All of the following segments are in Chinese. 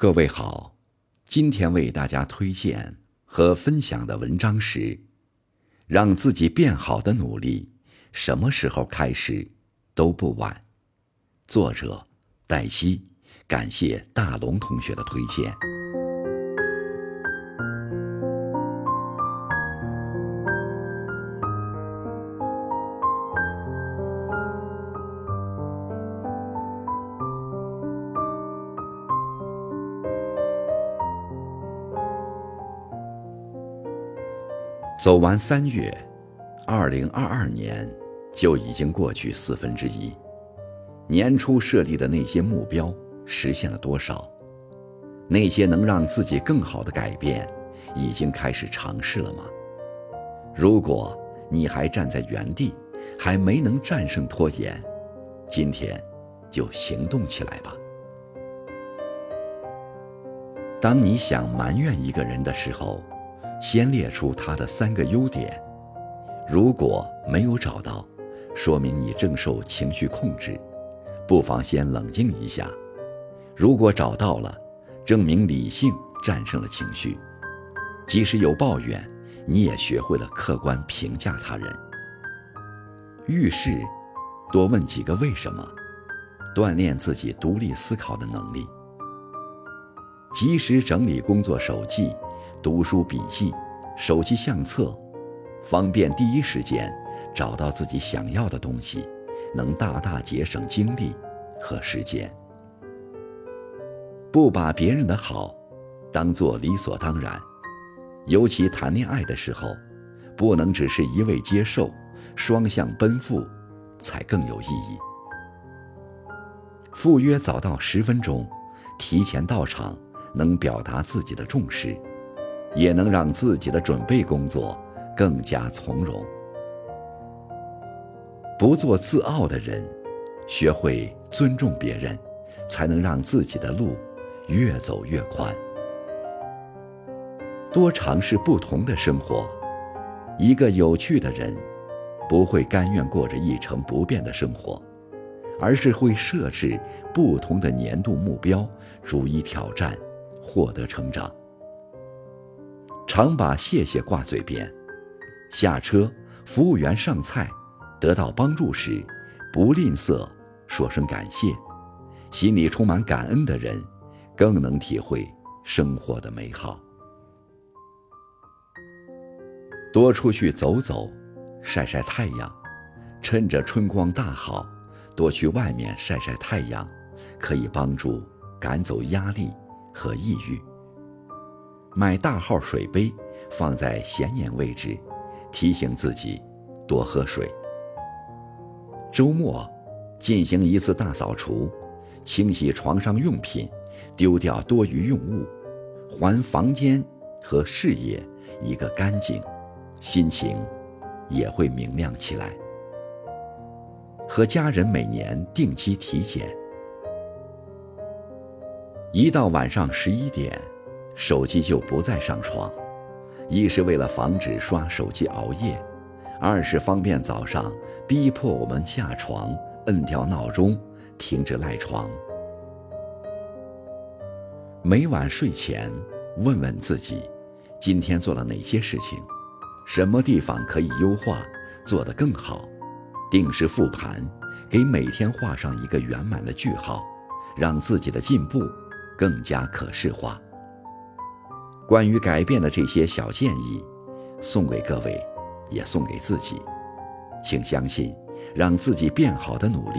各位好，今天为大家推荐和分享的文章是《让自己变好的努力，什么时候开始都不晚》。作者黛西，感谢大龙同学的推荐。走完三月，二零二二年就已经过去四分之一。年初设立的那些目标实现了多少？那些能让自己更好的改变，已经开始尝试了吗？如果你还站在原地，还没能战胜拖延，今天就行动起来吧。当你想埋怨一个人的时候，先列出他的三个优点，如果没有找到，说明你正受情绪控制，不妨先冷静一下；如果找到了，证明理性战胜了情绪，即使有抱怨，你也学会了客观评价他人。遇事多问几个为什么，锻炼自己独立思考的能力，及时整理工作手记。读书笔记、手机相册，方便第一时间找到自己想要的东西，能大大节省精力和时间。不把别人的好当做理所当然，尤其谈恋爱的时候，不能只是一味接受，双向奔赴才更有意义。赴约早到十分钟，提前到场，能表达自己的重视。也能让自己的准备工作更加从容。不做自傲的人，学会尊重别人，才能让自己的路越走越宽。多尝试不同的生活。一个有趣的人，不会甘愿过着一成不变的生活，而是会设置不同的年度目标，逐一挑战，获得成长。常把谢谢挂嘴边，下车服务员上菜，得到帮助时，不吝啬说声感谢，心里充满感恩的人，更能体会生活的美好。多出去走走，晒晒太阳，趁着春光大好，多去外面晒晒太阳，可以帮助赶走压力和抑郁。买大号水杯，放在显眼位置，提醒自己多喝水。周末进行一次大扫除，清洗床上用品，丢掉多余用物，还房间和事业一个干净，心情也会明亮起来。和家人每年定期体检，一到晚上十一点。手机就不再上床，一是为了防止刷手机熬夜，二是方便早上逼迫我们下床，摁掉闹钟，停止赖床。每晚睡前问问自己，今天做了哪些事情，什么地方可以优化，做得更好，定时复盘，给每天画上一个圆满的句号，让自己的进步更加可视化。关于改变的这些小建议，送给各位，也送给自己。请相信，让自己变好的努力，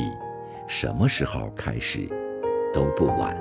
什么时候开始都不晚。